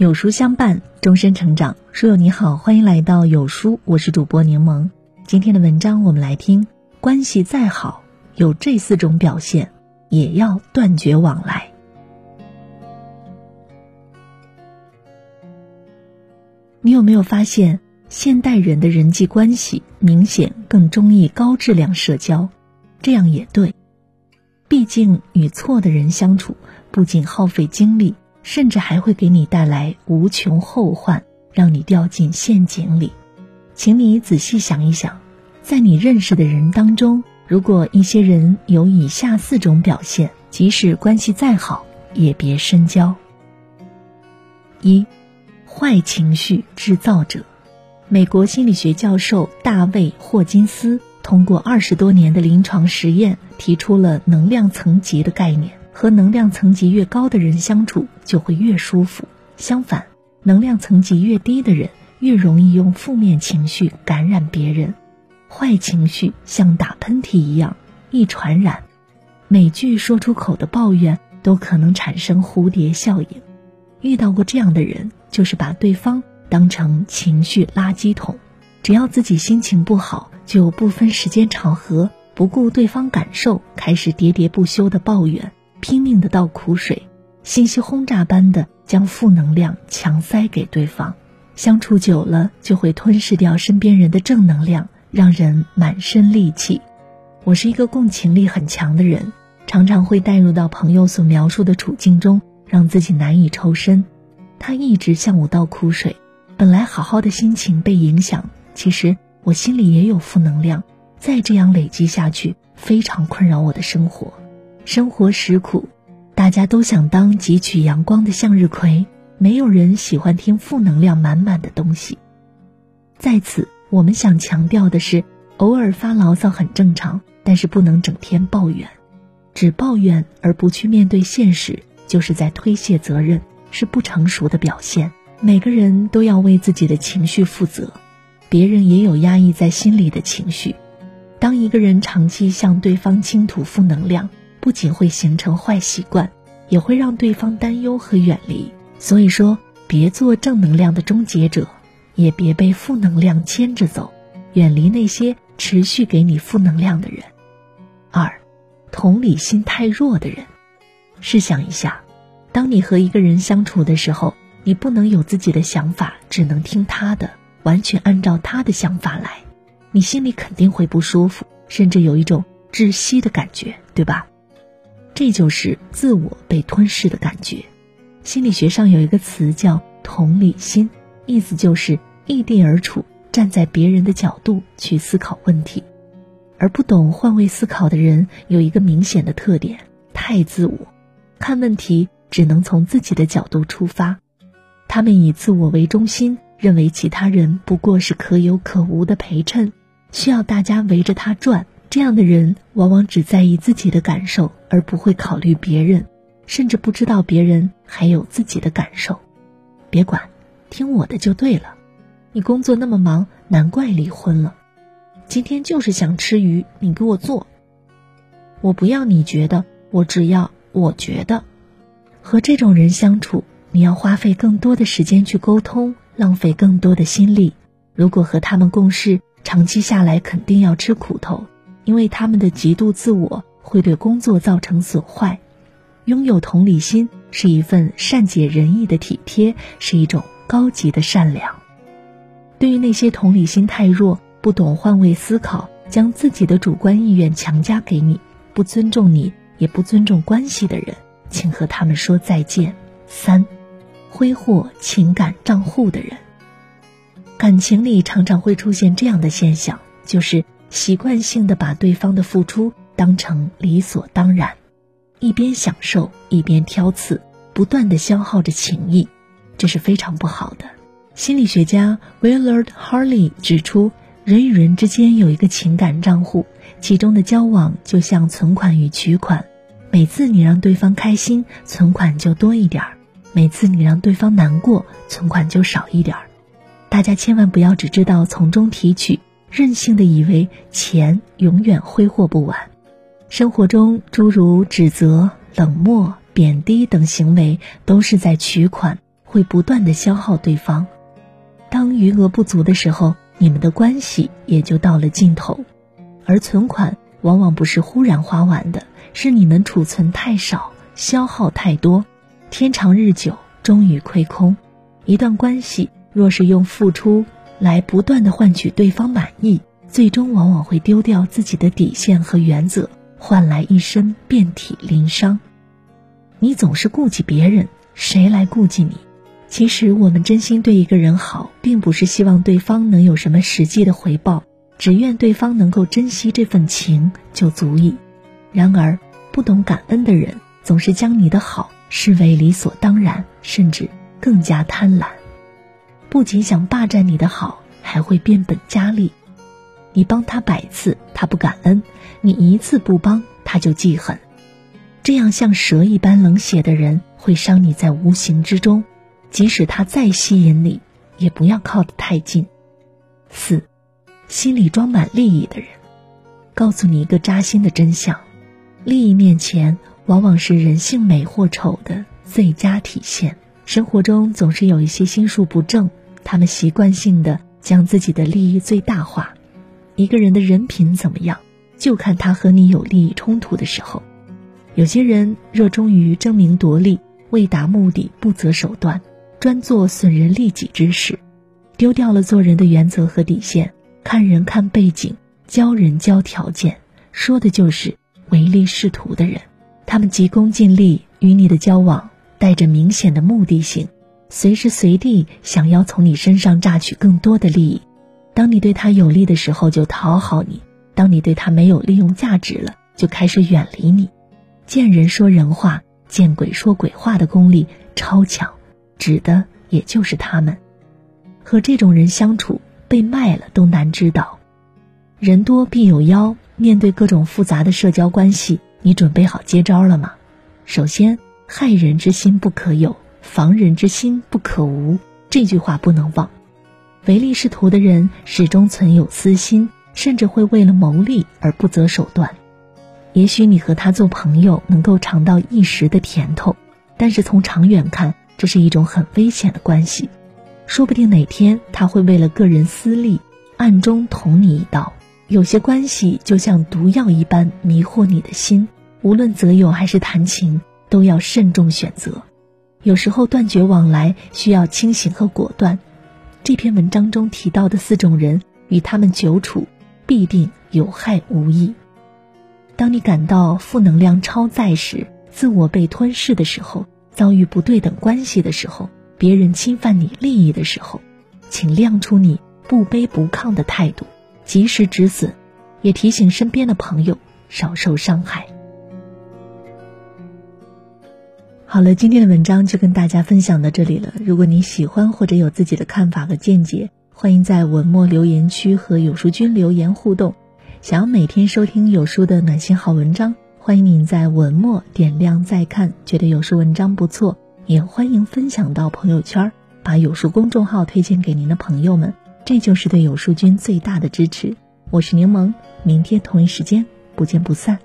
有书相伴，终身成长。书友你好，欢迎来到有书，我是主播柠檬。今天的文章我们来听：关系再好，有这四种表现，也要断绝往来。你有没有发现，现代人的人际关系明显更中意高质量社交？这样也对，毕竟与错的人相处，不仅耗费精力。甚至还会给你带来无穷后患，让你掉进陷阱里。请你仔细想一想，在你认识的人当中，如果一些人有以下四种表现，即使关系再好，也别深交。一，坏情绪制造者。美国心理学教授大卫霍金斯通过二十多年的临床实验，提出了能量层级的概念。和能量层级越高的人相处就会越舒服，相反，能量层级越低的人越容易用负面情绪感染别人。坏情绪像打喷嚏一样易传染，每句说出口的抱怨都可能产生蝴蝶效应。遇到过这样的人，就是把对方当成情绪垃圾桶，只要自己心情不好，就不分时间场合，不顾对方感受，开始喋喋不休的抱怨。拼命的倒苦水，信息轰炸般的将负能量强塞给对方，相处久了就会吞噬掉身边人的正能量，让人满身戾气。我是一个共情力很强的人，常常会带入到朋友所描述的处境中，让自己难以抽身。他一直向我倒苦水，本来好好的心情被影响，其实我心里也有负能量，再这样累积下去，非常困扰我的生活。生活实苦，大家都想当汲取阳光的向日葵，没有人喜欢听负能量满满的东西。在此，我们想强调的是，偶尔发牢骚很正常，但是不能整天抱怨。只抱怨而不去面对现实，就是在推卸责任，是不成熟的表现。每个人都要为自己的情绪负责，别人也有压抑在心里的情绪。当一个人长期向对方倾吐负能量，不仅会形成坏习惯，也会让对方担忧和远离。所以说，别做正能量的终结者，也别被负能量牵着走，远离那些持续给你负能量的人。二，同理心太弱的人。试想一下，当你和一个人相处的时候，你不能有自己的想法，只能听他的，完全按照他的想法来，你心里肯定会不舒服，甚至有一种窒息的感觉，对吧？这就是自我被吞噬的感觉。心理学上有一个词叫同理心，意思就是异地而处，站在别人的角度去思考问题。而不懂换位思考的人有一个明显的特点：太自我，看问题只能从自己的角度出发。他们以自我为中心，认为其他人不过是可有可无的陪衬，需要大家围着他转。这样的人往往只在意自己的感受，而不会考虑别人，甚至不知道别人还有自己的感受。别管，听我的就对了。你工作那么忙，难怪离婚了。今天就是想吃鱼，你给我做。我不要你觉得，我只要我觉得。和这种人相处，你要花费更多的时间去沟通，浪费更多的心力。如果和他们共事，长期下来肯定要吃苦头。因为他们的极度自我会对工作造成损坏，拥有同理心是一份善解人意的体贴，是一种高级的善良。对于那些同理心太弱、不懂换位思考、将自己的主观意愿强加给你、不尊重你也不尊重关系的人，请和他们说再见。三，挥霍情感账户的人，感情里常常会出现这样的现象，就是。习惯性的把对方的付出当成理所当然，一边享受一边挑刺，不断的消耗着情谊，这是非常不好的。心理学家 Willard Harley 指出，人与人之间有一个情感账户，其中的交往就像存款与取款，每次你让对方开心，存款就多一点儿；每次你让对方难过，存款就少一点儿。大家千万不要只知道从中提取。任性的以为钱永远挥霍不完，生活中诸如指责、冷漠、贬低等行为，都是在取款，会不断的消耗对方。当余额不足的时候，你们的关系也就到了尽头。而存款往往不是忽然花完的，是你们储存太少，消耗太多，天长日久，终于亏空。一段关系若是用付出来不断的换取对方满意，最终往往会丢掉自己的底线和原则，换来一身遍体鳞伤。你总是顾及别人，谁来顾及你？其实我们真心对一个人好，并不是希望对方能有什么实际的回报。只愿对方能够珍惜这份情就足矣。然而，不懂感恩的人总是将你的好视为理所当然，甚至更加贪婪。不仅想霸占你的好，还会变本加厉。你帮他百次，他不感恩；你一次不帮，他就记恨。这样像蛇一般冷血的人，会伤你在无形之中。即使他再吸引你，也不要靠得太近。四。心里装满利益的人，告诉你一个扎心的真相：利益面前，往往是人性美或丑的最佳体现。生活中总是有一些心术不正，他们习惯性的将自己的利益最大化。一个人的人品怎么样，就看他和你有利益冲突的时候。有些人热衷于争名夺利，为达目的不择手段，专做损人利己之事，丢掉了做人的原则和底线。看人看背景，教人教条件，说的就是唯利是图的人。他们急功近利，与你的交往带着明显的目的性，随时随地想要从你身上榨取更多的利益。当你对他有利的时候，就讨好你；当你对他没有利用价值了，就开始远离你。见人说人话，见鬼说鬼话的功力超强，指的也就是他们。和这种人相处。被卖了都难知道，人多必有妖。面对各种复杂的社交关系，你准备好接招了吗？首先，害人之心不可有，防人之心不可无。这句话不能忘。唯利是图的人始终存有私心，甚至会为了谋利而不择手段。也许你和他做朋友能够尝到一时的甜头，但是从长远看，这是一种很危险的关系。说不定哪天他会为了个人私利，暗中捅你一刀。有些关系就像毒药一般迷惑你的心，无论择友还是谈情，都要慎重选择。有时候断绝往来需要清醒和果断。这篇文章中提到的四种人，与他们久处必定有害无益。当你感到负能量超载时，自我被吞噬的时候，遭遇不对等关系的时候。别人侵犯你利益的时候，请亮出你不卑不亢的态度，及时止损，也提醒身边的朋友少受伤害。好了，今天的文章就跟大家分享到这里了。如果你喜欢或者有自己的看法和见解，欢迎在文末留言区和有书君留言互动。想要每天收听有书的暖心好文章，欢迎您在文末点亮再看。觉得有书文章不错。也欢迎分享到朋友圈，把有书公众号推荐给您的朋友们，这就是对有书君最大的支持。我是柠檬，明天同一时间不见不散。